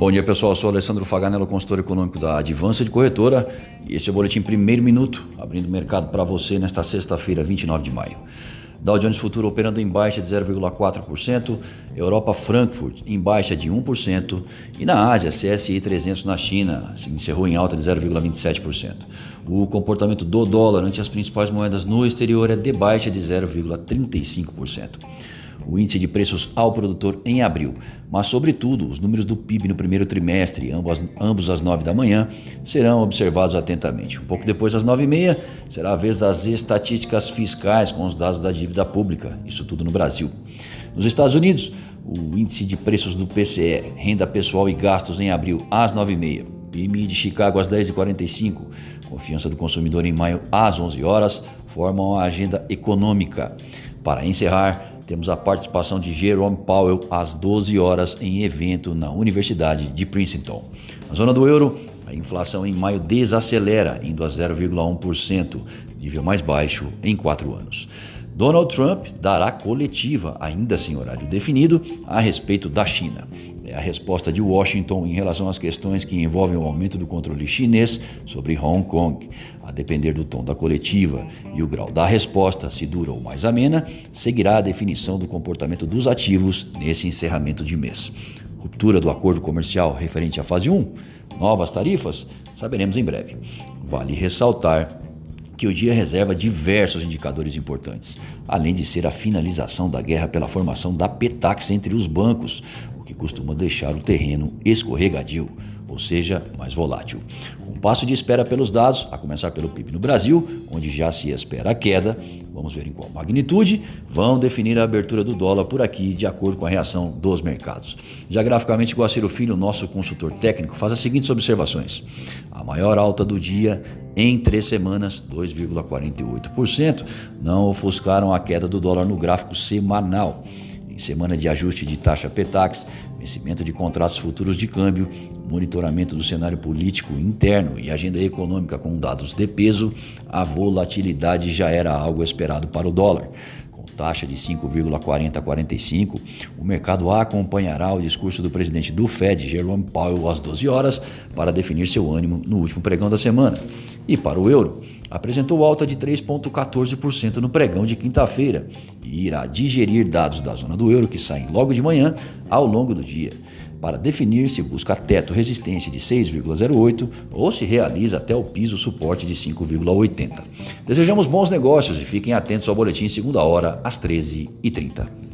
Bom dia pessoal, eu sou Alessandro Faganello, consultor econômico da Advança de Corretora e esse é o Boletim Primeiro Minuto, abrindo o mercado para você nesta sexta-feira, 29 de maio. Dow Jones Futuro operando em baixa de 0,4%, Europa Frankfurt em baixa de 1% e na Ásia, CSI 300 na China se encerrou em alta de 0,27%. O comportamento do dólar ante as principais moedas no exterior é de baixa de 0,35% o índice de preços ao produtor em abril, mas, sobretudo, os números do PIB no primeiro trimestre, ambos, ambos às 9 da manhã, serão observados atentamente. Um pouco depois, às 9 e meia, será a vez das estatísticas fiscais com os dados da dívida pública, isso tudo no Brasil. Nos Estados Unidos, o índice de preços do PCE, renda pessoal e gastos em abril, às 9 e meia, PMI de Chicago às 10h45, confiança do consumidor em maio às 11 horas, formam a agenda econômica. Para encerrar, temos a participação de Jerome Powell às 12 horas em evento na Universidade de Princeton. Na zona do euro, a inflação em maio desacelera, indo a 0,1%, nível mais baixo em quatro anos. Donald Trump dará coletiva, ainda sem horário definido, a respeito da China. É a resposta de Washington em relação às questões que envolvem o aumento do controle chinês sobre Hong Kong. A depender do tom da coletiva e o grau da resposta, se dura ou mais amena, seguirá a definição do comportamento dos ativos nesse encerramento de mês. Ruptura do acordo comercial referente à fase 1? Novas tarifas? Saberemos em breve. Vale ressaltar que o dia reserva diversos indicadores importantes, além de ser a finalização da guerra pela formação da Petax entre os bancos, o que costuma deixar o terreno escorregadio, ou seja, mais volátil. Um passo de espera pelos dados, a começar pelo PIB no Brasil, onde já se espera a queda, vamos ver em qual magnitude, vão definir a abertura do dólar por aqui, de acordo com a reação dos mercados. Já graficamente, Guaciro Filho, nosso consultor técnico, faz as seguintes observações. A maior alta do dia em três semanas, 2,48%, não ofuscaram a queda do dólar no gráfico semanal. Em semana de ajuste de taxa Petax, vencimento de contratos futuros de câmbio, monitoramento do cenário político interno e agenda econômica com dados de peso, a volatilidade já era algo esperado para o dólar taxa de 5,40 a 45, o mercado acompanhará o discurso do presidente do Fed, Jerome Powell, às 12 horas, para definir seu ânimo no último pregão da semana. E para o euro, apresentou alta de 3,14% no pregão de quinta-feira e irá digerir dados da zona do euro que saem logo de manhã ao longo do dia para definir se busca teto resistência de 6,08 ou se realiza até o piso suporte de 5,80. Desejamos bons negócios e fiquem atentos ao boletim segunda hora às 13h30.